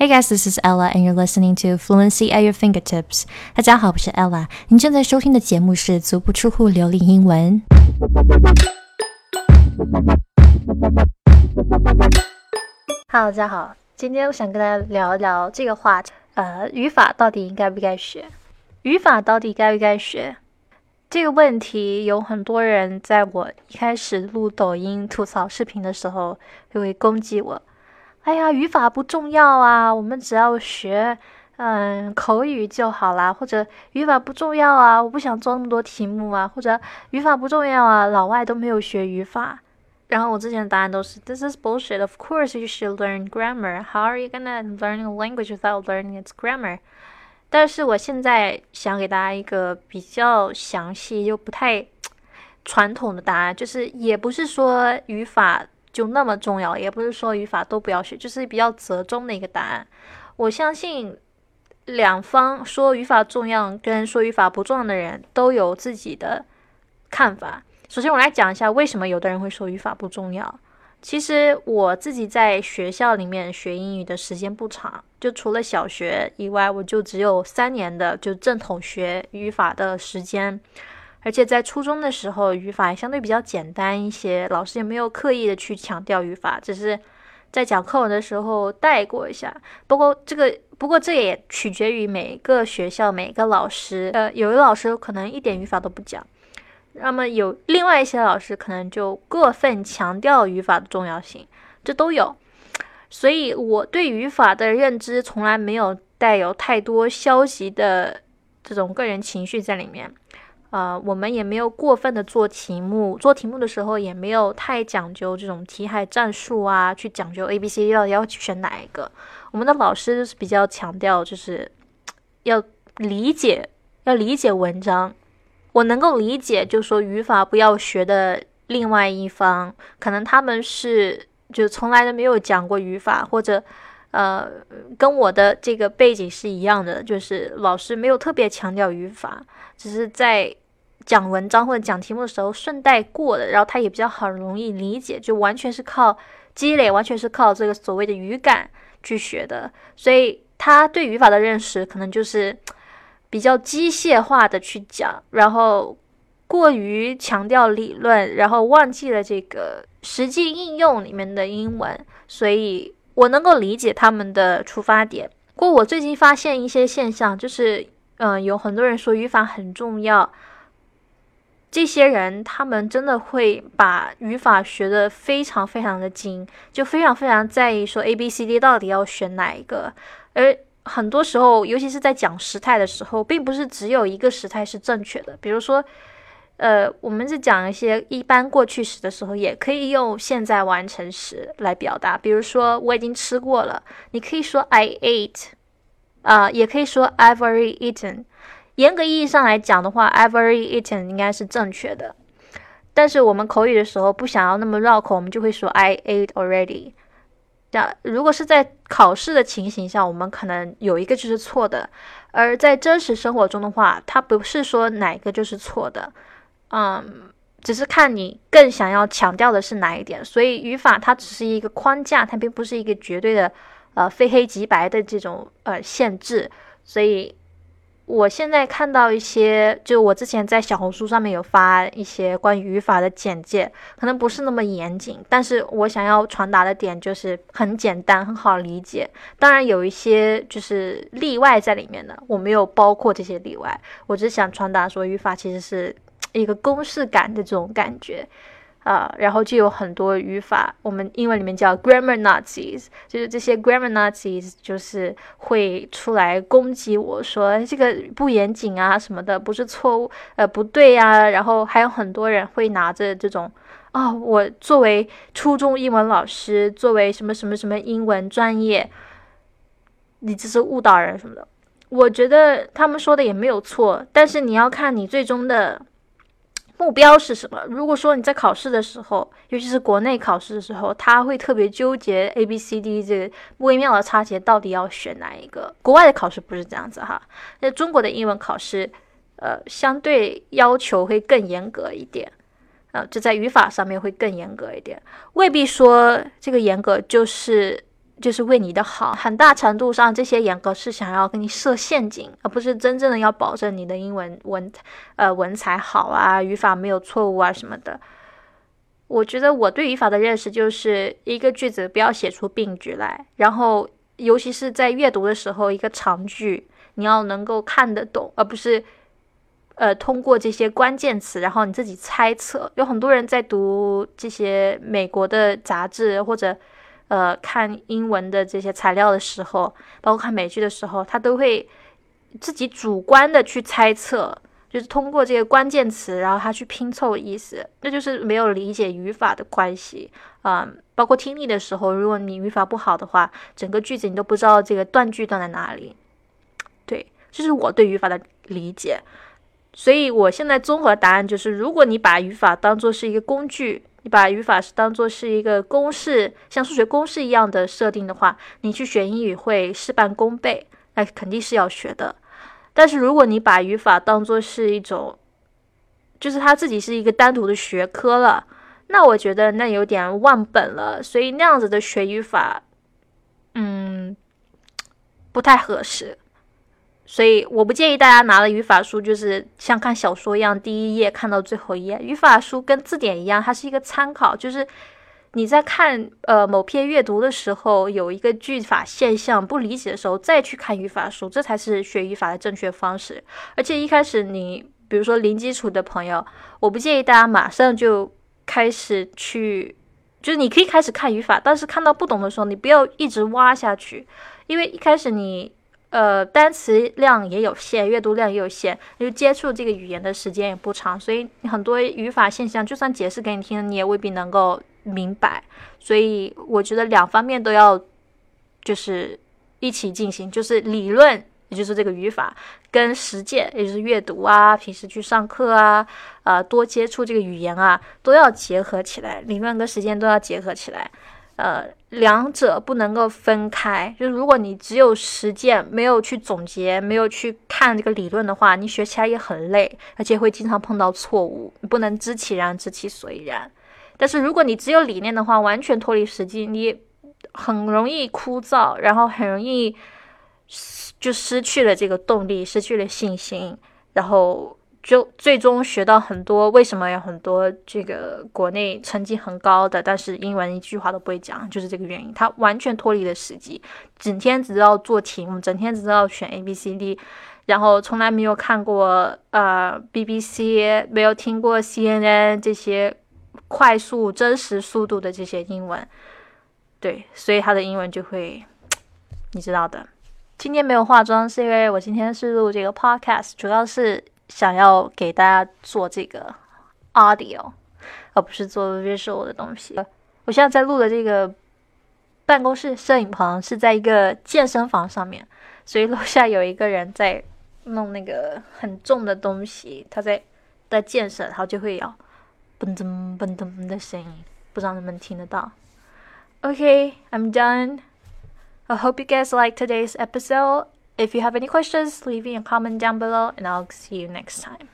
Hey guys, this is Ella, and you're listening to Fluency at Your Fingertips. 大家好，我是 Ella。您正在收听的节目是《足不出户流利英文》。Hello，大家好，今天我想跟大家聊一聊这个话题，呃，语法到底应该不该学？语法到底该不该学？这个问题有很多人在我一开始录抖音吐槽视频的时候就会攻击我。哎呀，语法不重要啊，我们只要学，嗯，口语就好啦。或者语法不重要啊，我不想做那么多题目啊。或者语法不重要啊，老外都没有学语法。然后我之前的答案都是，This is bullshit. Of course you should learn grammar. How are you gonna learn a language without learning its grammar? 但是我现在想给大家一个比较详细又不太传统的答案，就是也不是说语法。就那么重要，也不是说语法都不要学，就是比较折中的一个答案。我相信两方说语法重要跟说语法不重要的人都有自己的看法。首先，我来讲一下为什么有的人会说语法不重要。其实我自己在学校里面学英语的时间不长，就除了小学以外，我就只有三年的就正统学语法的时间。而且在初中的时候，语法也相对比较简单一些，老师也没有刻意的去强调语法，只是在讲课文的时候带过一下。不过这个，不过这也取决于每个学校、每个老师。呃，有的老师可能一点语法都不讲，那么有另外一些老师可能就过分强调语法的重要性，这都有。所以我对语法的认知从来没有带有太多消极的这种个人情绪在里面。呃，我们也没有过分的做题目，做题目的时候也没有太讲究这种题海战术啊，去讲究 A B C D 到底要去选哪一个。我们的老师就是比较强调，就是要理解，要理解文章。我能够理解，就是说语法不要学的另外一方，可能他们是就从来都没有讲过语法，或者呃，跟我的这个背景是一样的，就是老师没有特别强调语法，只是在。讲文章或者讲题目的时候顺带过的，然后他也比较很容易理解，就完全是靠积累，完全是靠这个所谓的语感去学的，所以他对语法的认识可能就是比较机械化的去讲，然后过于强调理论，然后忘记了这个实际应用里面的英文，所以我能够理解他们的出发点。不过我最近发现一些现象，就是嗯，有很多人说语法很重要。这些人，他们真的会把语法学得非常非常的精，就非常非常在意说 A B C D 到底要选哪一个。而很多时候，尤其是在讲时态的时候，并不是只有一个时态是正确的。比如说，呃，我们是讲一些一般过去时的时候，也可以用现在完成时来表达。比如说，我已经吃过了，你可以说 I ate，啊，也可以说 I've already eaten。严格意义上来讲的话，I've already eaten 应该是正确的。但是我们口语的时候不想要那么绕口，我们就会说 I ate already。这样，如果是在考试的情形下，我们可能有一个就是错的；而在真实生活中的话，它不是说哪个就是错的，嗯，只是看你更想要强调的是哪一点。所以语法它只是一个框架，它并不是一个绝对的，呃，非黑即白的这种呃限制。所以。我现在看到一些，就我之前在小红书上面有发一些关于语法的简介，可能不是那么严谨，但是我想要传达的点就是很简单，很好理解。当然有一些就是例外在里面的，我没有包括这些例外，我只想传达说语法其实是一个公式感的这种感觉。啊，然后就有很多语法，我们英文里面叫 grammar Nazis，就是这些 grammar Nazis 就是会出来攻击我说这个不严谨啊什么的，不是错误，呃不对呀。然后还有很多人会拿着这种啊，我作为初中英文老师，作为什么什么什么英文专业，你这是误导人什么的。我觉得他们说的也没有错，但是你要看你最终的。目标是什么？如果说你在考试的时候，尤其是国内考试的时候，他会特别纠结 A、B、C、D 这个微妙的差别到底要选哪一个。国外的考试不是这样子哈，那中国的英文考试，呃，相对要求会更严格一点，呃，就在语法上面会更严格一点。未必说这个严格就是就是为你的好，很大程度上这些严格是想要给你设陷阱，而不是真正的要保证你的英文文呃文采好啊，语法没有错误啊什么的。我觉得我对语法的认识就是一个句子不要写出病句来，然后尤其是在阅读的时候，一个长句你要能够看得懂，而不是。呃，通过这些关键词，然后你自己猜测。有很多人在读这些美国的杂志或者呃看英文的这些材料的时候，包括看美剧的时候，他都会自己主观的去猜测，就是通过这个关键词，然后他去拼凑意思，那就是没有理解语法的关系啊。包括听力的时候，如果你语法不好的话，整个句子你都不知道这个断句断在哪里。对，这是我对语法的理解。所以，我现在综合答案就是：如果你把语法当做是一个工具，把语法是当做是一个公式，像数学公式一样的设定的话，你去学英语会事半功倍，那肯定是要学的。但是，如果你把语法当做是一种，就是它自己是一个单独的学科了，那我觉得那有点忘本了。所以，那样子的学语法，嗯，不太合适。所以我不建议大家拿了语法书，就是像看小说一样，第一页看到最后一页。语法书跟字典一样，它是一个参考，就是你在看呃某篇阅读的时候，有一个句法现象不理解的时候，再去看语法书，这才是学语法的正确方式。而且一开始你，比如说零基础的朋友，我不建议大家马上就开始去，就是你可以开始看语法，但是看到不懂的时候，你不要一直挖下去，因为一开始你。呃，单词量也有限，阅读量也有限，就接触这个语言的时间也不长，所以很多语法现象，就算解释给你听，你也未必能够明白。所以我觉得两方面都要，就是一起进行，就是理论，也就是这个语法，跟实践，也就是阅读啊，平时去上课啊，呃，多接触这个语言啊，都要结合起来，理论跟实践都要结合起来。呃，两者不能够分开。就是如果你只有实践，没有去总结，没有去看这个理论的话，你学起来也很累，而且会经常碰到错误。你不能知其然，知其所以然。但是如果你只有理念的话，完全脱离实际，你很容易枯燥，然后很容易就失去了这个动力，失去了信心，然后。就最终学到很多，为什么有很多这个国内成绩很高的，但是英文一句话都不会讲，就是这个原因。他完全脱离了实际，整天只知道做题目，整天只知道选 A B C D，然后从来没有看过呃 B B C，没有听过 C N N 这些快速真实速度的这些英文。对，所以他的英文就会，你知道的。今天没有化妆，是因为我今天是录这个 podcast，主要是。想要给大家做这个 audio，而不是做 visual 的东西。我现在在录的这个办公室摄影棚是在一个健身房上面，所以楼下有一个人在弄那个很重的东西，他在在健身，然后就会有嘣噔嘣噔的声音，不知道能不能听得到。Okay, I'm done. I hope you guys like today's episode. If you have any questions, leave me a comment down below and I'll see you next time.